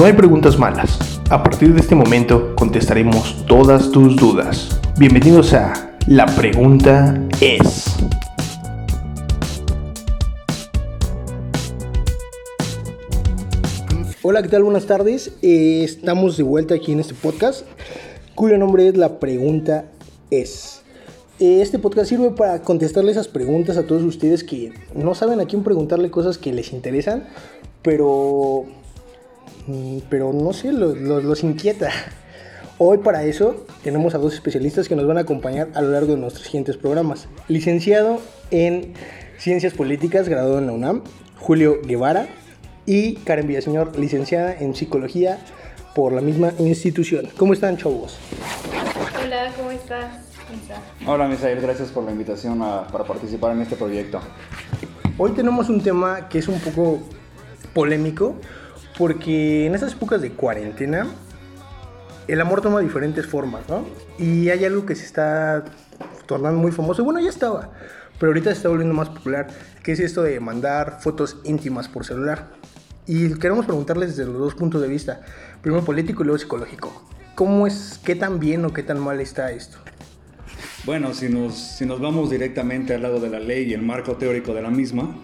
No hay preguntas malas. A partir de este momento contestaremos todas tus dudas. Bienvenidos a La pregunta es. Hola, ¿qué tal? Buenas tardes. Eh, estamos de vuelta aquí en este podcast, cuyo nombre es La pregunta es. Este podcast sirve para contestarle esas preguntas a todos ustedes que no saben a quién preguntarle cosas que les interesan, pero, pero no sé, los, los, los inquieta. Hoy para eso tenemos a dos especialistas que nos van a acompañar a lo largo de nuestros siguientes programas. Licenciado en Ciencias Políticas, graduado en la UNAM, Julio Guevara, y Karen Villaseñor, licenciada en Psicología por la misma institución. ¿Cómo están, chavos? Hola, ¿cómo estás? Misa? Hola Misael, gracias por la invitación a- para participar en este proyecto. Hoy tenemos un tema que es un poco polémico porque en estas épocas de cuarentena el amor toma diferentes formas, ¿no? Y hay algo que se está tornando muy famoso, bueno, ya estaba, pero ahorita se está volviendo más popular, que es esto de mandar fotos íntimas por celular. Y queremos preguntarles desde los dos puntos de vista, primero político y luego psicológico. ¿Cómo es, qué tan bien o qué tan mal está esto? Bueno, si nos, si nos vamos directamente al lado de la ley y el marco teórico de la misma,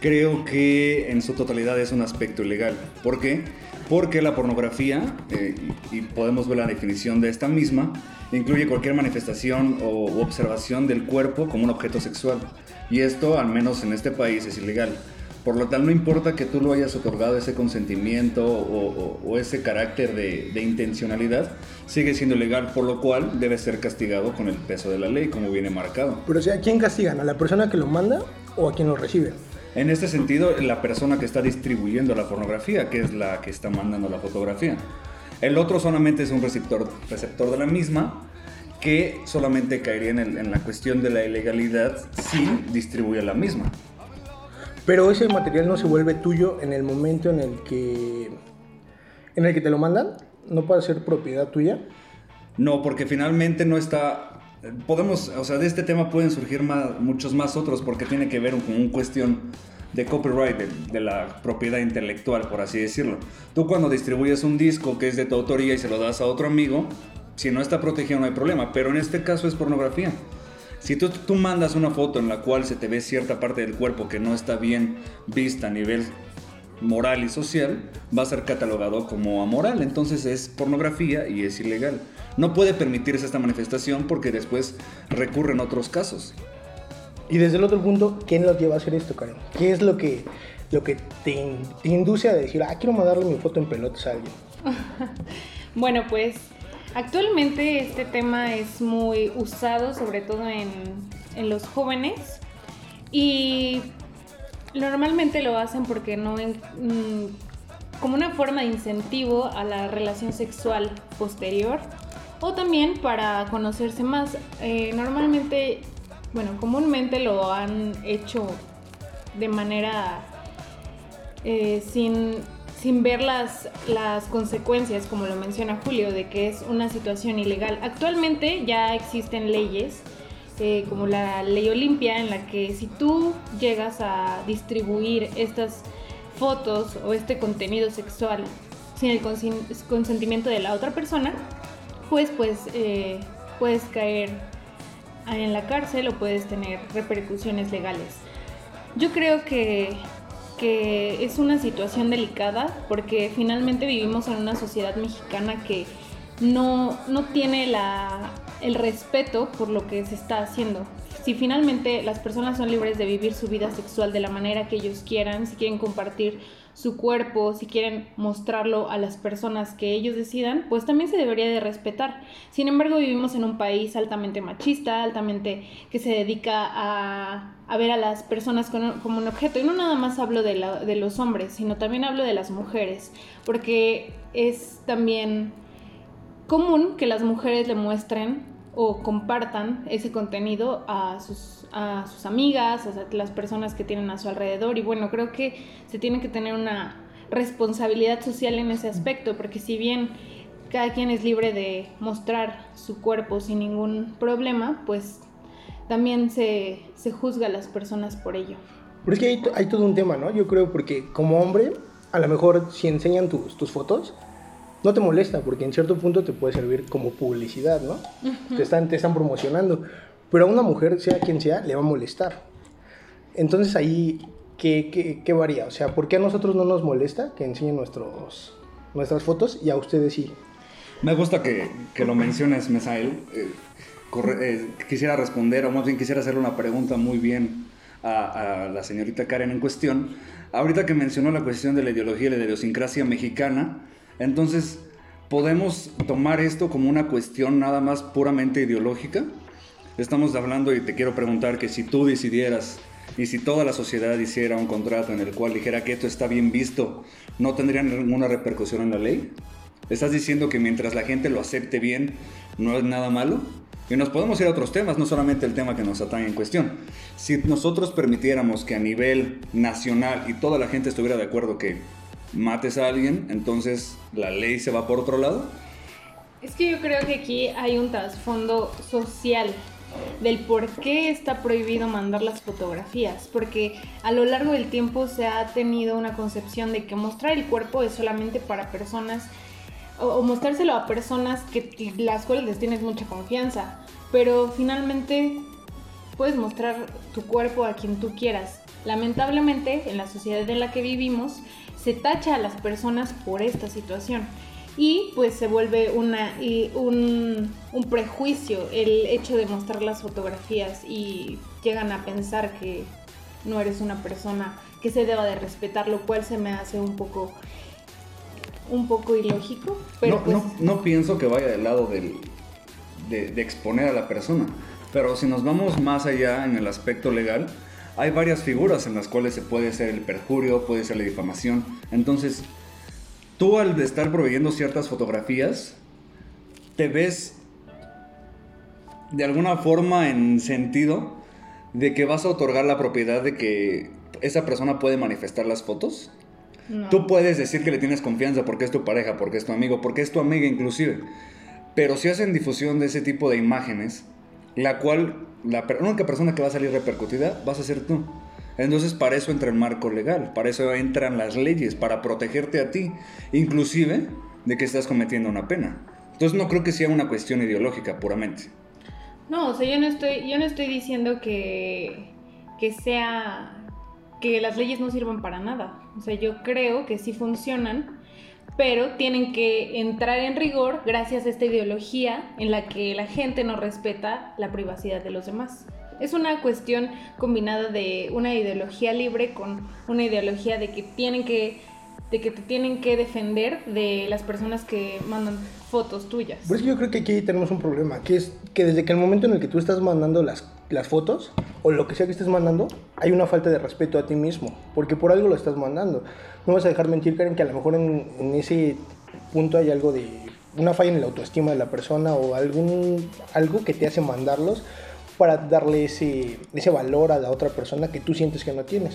creo que en su totalidad es un aspecto ilegal. ¿Por qué? Porque la pornografía, eh, y podemos ver la definición de esta misma, incluye cualquier manifestación o observación del cuerpo como un objeto sexual. Y esto, al menos en este país, es ilegal. Por lo tal, no importa que tú lo hayas otorgado ese consentimiento o, o- o ese carácter de, de intencionalidad, sigue siendo ilegal, por lo cual debe ser castigado con el peso de la ley, como viene marcado. Pero o sea, ¿a quién castigan? ¿A la persona que lo manda o a quien lo recibe? En este sentido, la persona que está distribuyendo la pornografía, que es la que está mandando la fotografía. El otro solamente es un receptor, receptor de la misma, que solamente caería en, el- en la cuestión de la ilegalidad si distribuye la misma. Pero ese material no se vuelve tuyo en el momento en el que en el que te lo mandan, no puede ser propiedad tuya. No, porque finalmente no está... Podemos, o sea, de este tema pueden surgir más- muchos más otros porque tiene que ver con una cuestión de copyright, de, de la propiedad intelectual, por así decirlo. Tú cuando distribuyes un disco que es de tu autoría y se lo das a otro amigo, si no está protegido no hay problema, pero en este caso es pornografía. Si tú, tú mandas una foto en la cual se te ve cierta parte del cuerpo que no está bien vista a nivel moral y social, va a ser catalogado como amoral. Entonces es pornografía y es ilegal. No puede permitirse esta manifestación porque después recurren otros casos. Y desde el otro punto, ¿quién los lleva a hacer esto, Karen? ¿Qué es lo que lo que te, in- te induce a decir, ah, quiero mandarle mi foto en pelotas a alguien? Bueno, pues actualmente este tema es muy usado, sobre todo en, en los jóvenes. Y normalmente lo hacen porque no en- mm, como una forma de incentivo a la relación sexual posterior o también para conocerse más. Eh, normalmente, bueno, comúnmente lo han hecho de manera eh, sin, sin ver las, las consecuencias, como lo menciona Julio, de que es una situación ilegal. Actualmente ya existen leyes, eh, como la ley Olimpia, en la que si tú llegas a distribuir estas fotos o este contenido sexual sin el consentimiento de la otra persona, pues, pues eh, puedes caer en la cárcel o puedes tener repercusiones legales. Yo creo que, que es una situación delicada porque finalmente vivimos en una sociedad mexicana que no, no tiene la, el respeto por lo que se está haciendo. Si finalmente las personas son libres de vivir su vida sexual de la manera que ellos quieran, si quieren compartir su cuerpo, si quieren mostrarlo a las personas que ellos decidan, pues también se debería de respetar. Sin embargo, vivimos en un país altamente machista, altamente que se dedica a, a ver a las personas como un objeto. Y no nada más hablo de, la- de los hombres, sino también hablo de las mujeres, porque es también común que las mujeres le muestren o compartan ese contenido a sus, a sus amigas, a las personas que tienen a su alrededor. Y bueno, creo que se tiene que tener una responsabilidad social en ese aspecto, porque si bien cada quien es libre de mostrar su cuerpo sin ningún problema, pues también se, se juzga a las personas por ello. Pero es que hay, hay todo un tema, ¿no? Yo creo porque como hombre a lo mejor si enseñan tus, tus fotos, no te molesta, porque en cierto punto te puede servir como publicidad, ¿no? te, están, te están promocionando. Pero a una mujer, sea quien sea, le va a molestar. Entonces ahí, ¿qué, qué, qué varía? O sea, ¿por qué a nosotros no nos molesta que enseñen nuestros, nuestras fotos y a ustedes sí? Me gusta que, que lo menciones, Mesael. Eh, corre- eh, quisiera responder, o más bien quisiera hacerle una pregunta muy bien a, a la señorita Karen en cuestión. Ahorita que mencionó la cuestión de la ideología y la idiosincrasia mexicana, entonces, ¿podemos tomar esto como una cuestión nada más puramente ideológica? Estamos hablando y te quiero preguntar que si tú decidieras y si toda la sociedad hiciera un contrato en el cual dijera que esto está bien visto, ¿no tendría ninguna repercusión en la ley? ¿Estás diciendo que mientras la gente lo acepte bien, no es nada malo? Y nos podemos ir a otros temas, no solamente el tema que nos atañe en cuestión. Si nosotros permitiéramos que a nivel nacional y toda la gente estuviera de acuerdo que mates a alguien, entonces la ley se va por otro lado. Es que yo creo que aquí hay un trasfondo social del por qué está prohibido mandar las fotografías, porque a lo largo del tiempo se ha tenido una concepción de que mostrar el cuerpo es solamente para personas o, mostrárselo a personas que las cuales les tienes mucha confianza, pero finalmente puedes mostrar tu cuerpo a quien tú quieras. Lamentablemente, en la sociedad en la que vivimos, se tacha a las personas por esta situación. Y pues se vuelve una, y un, un prejuicio el hecho de mostrar las fotografías y llegan a pensar que no eres una persona que se deba de respetar, lo cual se me hace un poco un poco ilógico, pero no, pues no, no pienso que vaya del lado del, de, de exponer a la persona, pero si nos vamos más allá en el aspecto legal, hay varias figuras en las cuales se puede hacer el perjurio, puede ser la difamación. Entonces, tú al estar proveyendo ciertas fotografías, te ves de alguna forma en sentido de que vas a otorgar la propiedad de que esa persona puede manifestar las fotos. no. Tú puedes decir que le tienes confianza porque es tu pareja, porque es tu amigo, porque es tu amiga inclusive. Pero si hacen difusión de ese tipo de imágenes, la cual la única persona que va a salir repercutida vas a ser tú. Entonces para eso entra el marco legal, para eso entran las leyes, para protegerte a ti, inclusive de que estás cometiendo una pena. Entonces no creo que sea una cuestión ideológica puramente. No, o sea, yo no estoy, yo no estoy diciendo que, que sea que las leyes no sirvan para nada. O sea, yo creo que sí funcionan, pero tienen que entrar en rigor gracias a esta ideología en la que la gente no respeta la privacidad de los demás. Es una cuestión combinada de una ideología libre con una ideología de que tienen que de que te tienen que defender de las personas que mandan fotos tuyas. Por eso yo creo que aquí tenemos un problema, que es que desde que el momento en el que tú estás mandando las, las fotos, o lo que sea que estés mandando, hay una falta de respeto a ti mismo, porque por algo lo estás mandando. No vas a dejar mentir, Karen, que a lo mejor en, ese punto hay algo de una falla en la autoestima de la persona o algún algo que te hace mandarlos para darle ese, ese valor a la otra persona que tú sientes que no tienes.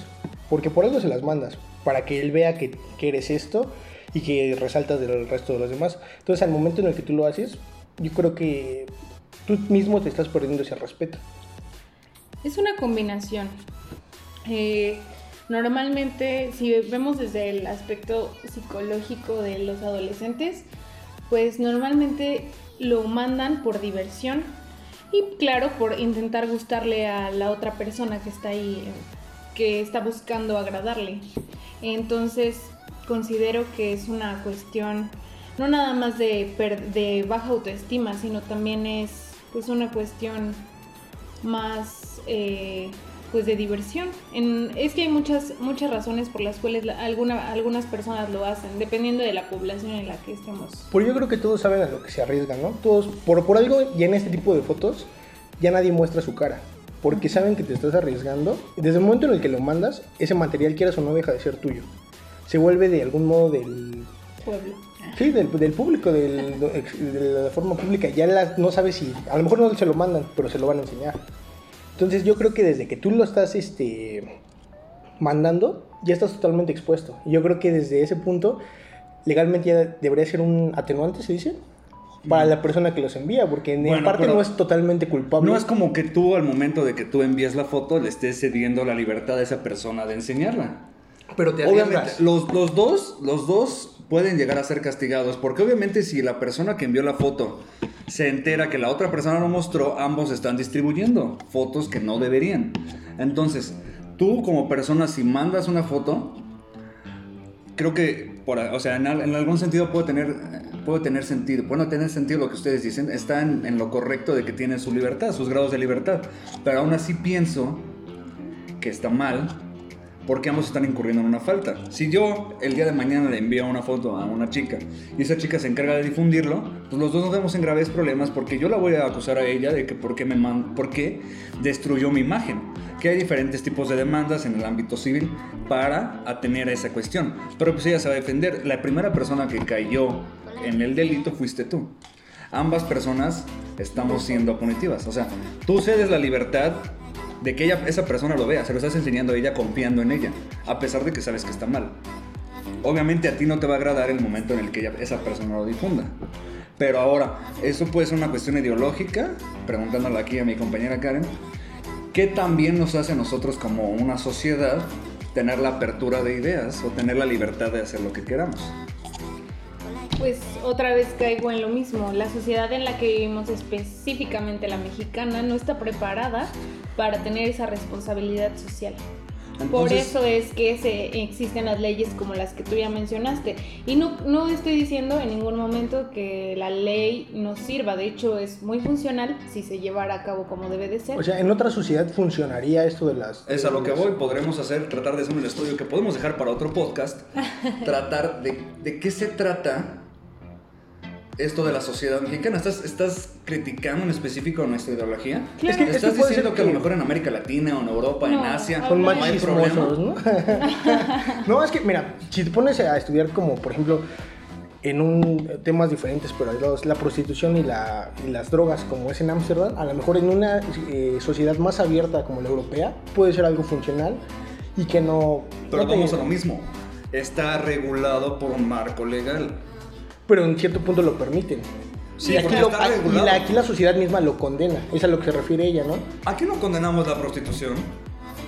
Porque por algo se las mandas, para que él vea que, que eres esto y que resaltas del resto de los demás. Entonces, al momento en el que tú lo haces, yo creo que tú mismo te estás perdiendo ese respeto. Es una combinación. Eh, normalmente, si vemos desde el aspecto psicológico de los adolescentes, pues normalmente lo mandan por diversión y claro, por intentar gustarle a la otra persona que está ahí, que está buscando agradarle. Entonces, considero que es una cuestión no nada más de, de baja autoestima, sino también es pues una cuestión más eh, pues de diversión. En- es que hay muchas muchas razones por las cuales la- alguna, algunas personas lo hacen, dependiendo de la población en la que estemos. Pero yo creo que todos saben a lo que se arriesgan, ¿no? Todos, por, por algo, y en este tipo de fotos, ya nadie muestra su cara. Porque saben que te estás arriesgando. Desde el momento en el que lo mandas, ese material, quieras o no, deja de ser tuyo. Se vuelve de algún modo del, Pueblo. Sí, del, del público, del- de la forma pública. Ya la- no sabes si, a lo mejor no se lo mandan, pero se lo van a enseñar. Entonces yo creo que desde que tú lo estás este, mandando, ya estás totalmente expuesto. Y yo creo que desde ese punto, legalmente ya debería ser un atenuante, se dice, para la persona que los envía, porque en Bueno, parte no es totalmente culpable. No es como que tú al momento de que tú envías la foto le estés cediendo la libertad a esa persona de enseñarla. Pero te Obviamente, los dos, los dos pueden llegar a ser castigados, porque obviamente si la persona que envió la foto se entera que la otra persona lo mostró, ambos están distribuyendo fotos que no deberían. Entonces, tú como persona, si mandas una foto, creo que, por, o sea, en algún sentido puede tener, puede tener sentido, puede no tener sentido lo que ustedes dicen, está en, en lo correcto de que tienen su libertad, sus grados de libertad, pero aún así pienso que está mal porque ambos están incurriendo en una falta. Si yo el día de mañana le envío una foto a una chica y esa chica se encarga de difundirlo, pues los dos nos vemos en graves problemas porque yo la voy a acusar a ella de que por qué, me man- por qué destruyó mi imagen. Que hay diferentes tipos de demandas en el ámbito civil para atener a esa cuestión. Pero pues ella se va a defender. La primera persona que cayó en el delito fuiste tú. Ambas personas estamos siendo punitivas. O sea, tú cedes la libertad de que ella, esa persona lo vea, se lo estás enseñando a ella confiando en ella, a pesar de que sabes que está mal. Obviamente a ti no te va a agradar el momento en el que ella- esa persona lo difunda. Pero ahora, eso puede ser una cuestión ideológica, preguntándole aquí a mi compañera Karen, ¿qué también nos hace a nosotros como una sociedad tener la apertura de ideas o tener la libertad de hacer lo que queramos? Pues otra vez caigo en lo mismo. La sociedad en la que vivimos, específicamente la mexicana, no está preparada para tener esa responsabilidad social. Por Entonces- eso es que se, existen las leyes como las que tú ya mencionaste. Y no, no estoy diciendo en ningún momento que la ley no sirva. De hecho, es muy funcional si se llevara a cabo como debe de ser. O sea, en otra sociedad funcionaría esto de las... Es a lo que voy, podremos hacer, tratar de hacer un estudio que podemos dejar para otro podcast, tratar de, de qué se trata esto de la sociedad mexicana. ¿Estás, estás criticando en específico nuestra ideología? Claro. Es que- ¿Estás puede diciendo ser que a lo que- mejor en América Latina o en Europa, en No, Asia, Son no hay problema? ¿no? no, es que, mira, si te pones a estudiar como, por ejemplo, en un temas diferentes, pero hay dos, la prostitución y, la, y las drogas, como es en Ámsterdam, a lo mejor en una eh, sociedad más abierta como la europea, puede ser algo funcional y que no... Pero no te- vamos a lo mismo. Está regulado por un marco legal. Pero en cierto punto lo permiten. Sí, y, aquí lo- y la, aquí la sociedad misma lo condena, es a lo que se refiere ella, ¿no? Aquí no condenamos la prostitución.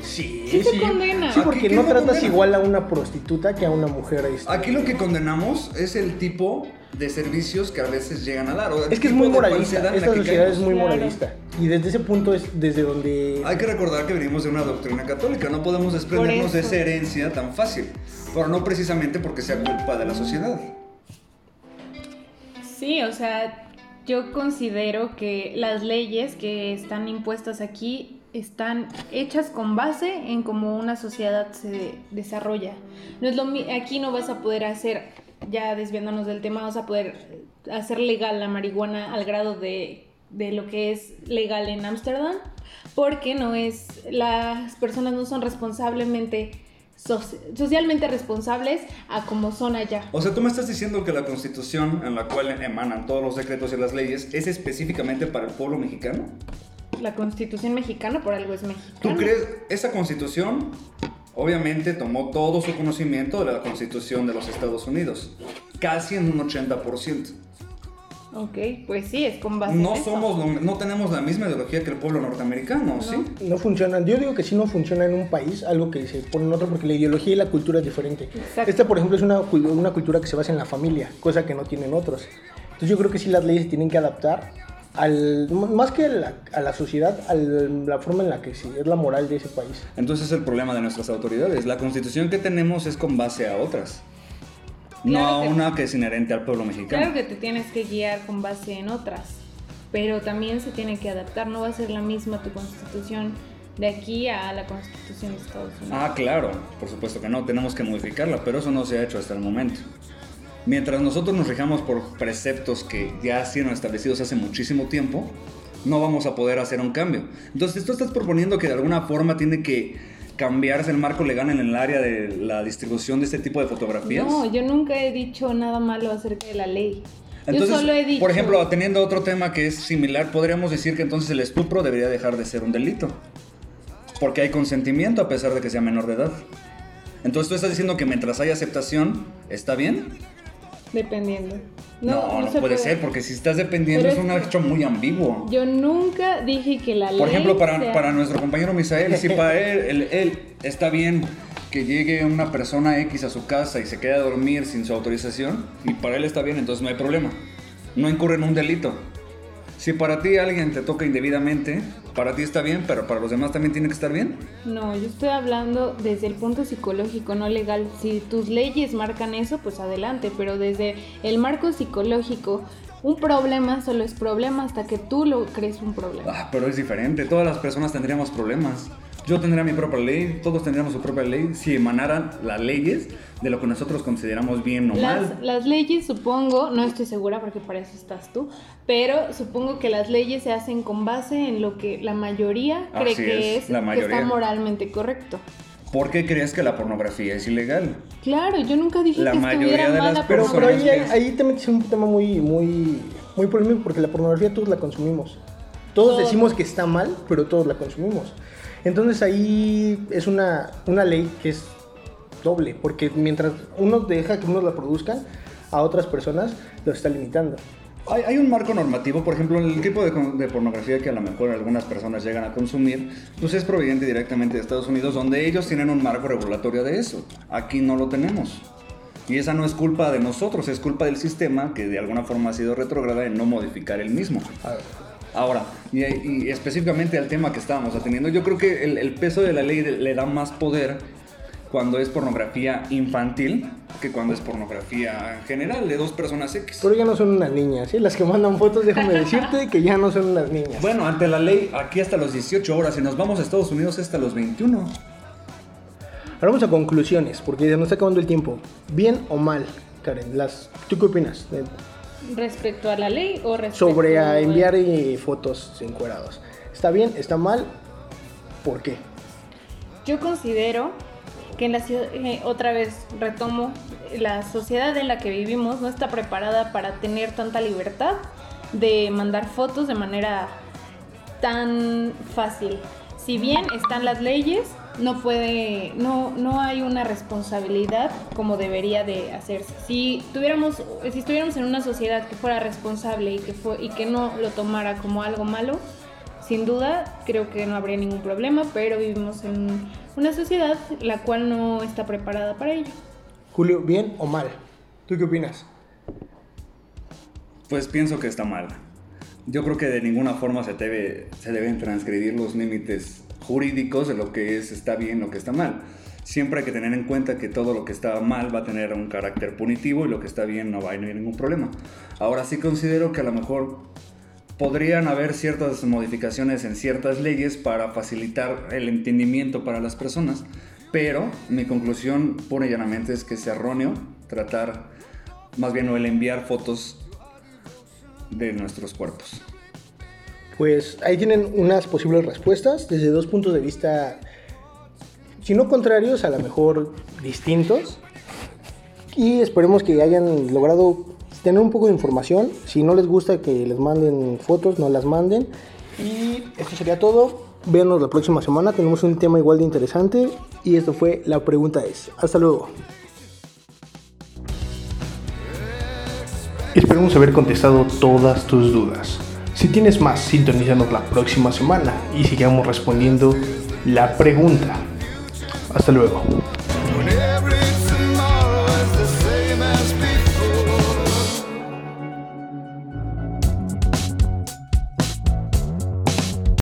Sí, Sí se condena. Sí, porque ¿quién no tratas condena? igual a una prostituta que a una mujer. Aquí lo que condenamos es el tipo de servicios que a veces llegan a dar. o el Es que es muy moralista. Esta sociedad es muy moralista. Y desde ese punto es desde donde. Hay que recordar que venimos de una doctrina católica, no podemos desprendernos de esa herencia tan fácil, pero no precisamente porque sea culpa de la sociedad. Sí, o sea, yo considero que las leyes que están impuestas aquí están hechas con base en cómo una sociedad se desarrolla. No es lo aquí no vas a poder hacer, ya desviándonos del tema, vas a poder hacer legal la marihuana al grado de, de lo que es legal en Ámsterdam, porque no es, las personas no son responsablemente socialmente responsables a como son allá. O sea, tú me estás diciendo que la constitución en la cual emanan todos los decretos y las leyes es específicamente para el pueblo mexicano. La constitución mexicana por algo es mexicana. ¿Tú crees esa constitución? Obviamente tomó todo su conocimiento de la constitución de los Estados Unidos, casi en un 80%. Ok, pues sí, es con base No en eso. somos, lo- no tenemos la misma ideología que el pueblo norteamericano, ¿sí? No funciona. Yo digo que sí no funciona en un país, algo que se pone en otro, porque la ideología y la cultura es diferente. Exacto. Esta, por ejemplo, es una, una cultura que se basa en la familia, cosa que no tienen otros. Entonces yo creo que sí las leyes se tienen que adaptar al, más que a la, a la sociedad, a la forma en la que sí, es la moral de ese país. Entonces el problema de nuestras autoridades. La constitución que tenemos es con base a otras. No Claro a que- una que es inherente al pueblo mexicano. Claro que te tienes que guiar con base en otras, pero también se tiene que adaptar. No va a ser la misma tu constitución de aquí a la constitución de Estados Unidos. Ah, claro, por supuesto que no, tenemos que modificarla, pero eso no se ha hecho hasta el momento. Mientras nosotros nos rijamos por preceptos que ya han sido establecidos hace muchísimo tiempo, no vamos a poder hacer un cambio. Entonces, tú estás proponiendo que de alguna forma tiene que cambiarse el marco legal en el área de la distribución de este tipo de fotografías. No, yo nunca he dicho nada malo acerca de la ley. Entonces, yo solo he dicho. por ejemplo, teniendo otro tema que es similar, podríamos decir que entonces el estupro debería dejar de ser un delito. Porque hay consentimiento a pesar de que sea menor de edad. Entonces tú estás diciendo que mientras haya aceptación, ¿está bien? Dependiendo. No, no, se puede ser, porque si estás dependiendo Pero es un hecho muy ambiguo. Yo nunca dije que la ley. Por ejemplo, para, sea- para nuestro compañero Misael, si para él, él, él está bien que llegue una persona X a su casa y se quede a dormir sin su autorización y para él está bien, entonces no hay problema. No incurre en un delito. Si para ti alguien te toca indebidamente, para ti está bien, pero para los demás también tiene que estar bien. No, yo estoy hablando desde el punto psicológico, no legal. Si tus leyes marcan eso, pues adelante, pero desde el marco psicológico, un problema solo es problema hasta que tú lo crees un problema. Ah, pero es diferente, todas las personas tendríamos problemas. Yo tendría mi propia ley, todos tendríamos su propia ley si emanaran las leyes de lo que nosotros consideramos bien o las, mal. Las leyes, supongo, no estoy segura porque para eso estás tú, pero supongo que las leyes se hacen con base en lo que la mayoría cree Así que es, es, la que mayoría. está moralmente correcto. ¿Por qué crees que la pornografía es ilegal? Claro, yo nunca dije La que mayoría estuviera de las mala Pero, personas ahí, que- ahí te metes en un tema muy, muy, muy polémico porque la pornografía todos la consumimos. Todos Todos. decimos que está mal, pero todos la consumimos. Entonces ahí es una, una ley que es doble, porque mientras uno deja que unos la produzcan, a otras personas lo está limitando. Hay, hay un marco normativo, por ejemplo, el tipo de, de pornografía que a lo mejor algunas personas llegan a consumir, pues es proveniente directamente de Estados Unidos, donde ellos tienen un marco regulatorio de eso. Aquí no lo tenemos. Y esa no es culpa de nosotros, es culpa del sistema que de alguna forma ha sido retrógrada en no modificar el mismo. Ahora, y, y específicamente al tema que estábamos atendiendo, yo creo que el, el peso de la ley de- le da más poder cuando es pornografía infantil que cuando es pornografía general de dos personas X. Pero ya no son unas niñas, ¿sí? Las que mandan fotos, déjame decirte que ya no son unas niñas. Bueno, ante la ley, aquí hasta los 18 horas, si nos vamos a Estados Unidos hasta los 21. Ahora vamos a conclusiones, porque ya nos está acabando el tiempo. ¿Bien o mal, Karen? Las, ¿Tú qué opinas? ¿Respecto a la ley o respecto sobre a enviar eh, fotos encuerados. ¿Está bien? ¿Está mal? ¿Por qué? Yo considero que en la ciudad, eh, otra vez retomo, la sociedad en la que vivimos no está preparada para tener tanta libertad de mandar fotos de manera tan fácil. Si bien están las leyes, no puede, no, no hay una responsabilidad como debería de hacerse. Si tuviéramos, si estuviéramos en una sociedad que fuera responsable y que fue, y que no lo tomara como algo malo, sin duda creo que no habría ningún problema, pero vivimos en una sociedad la cual no está preparada para ello. Julio, ¿bien o mal? ¿Tú qué opinas? Pues pienso que está mal. Yo creo que de ninguna forma se, debe, se deben transgredir los límites jurídicos de lo que es está bien o que está mal. Siempre hay que tener en cuenta que todo lo que está mal va a tener un carácter punitivo y lo que está bien no va a haber ningún problema. Ahora sí considero que a lo mejor podrían haber ciertas modificaciones en ciertas leyes para facilitar el entendimiento para las personas, pero mi conclusión pura y llanamente es que es erróneo tratar, más bien o el enviar fotos de nuestros cuerpos. Pues ahí tienen unas posibles respuestas desde dos puntos de vista, si no contrarios, a lo mejor distintos. Y esperemos que hayan logrado tener un poco de información. Si no les gusta que les manden fotos, no las manden. Y esto sería todo. Véanos la próxima semana. Tenemos un tema igual de interesante. Y esto fue La Pregunta es. Hasta luego. Esperemos haber contestado todas tus dudas. Si tienes más, sintonízanos la próxima semana y sigamos respondiendo la pregunta. Hasta luego.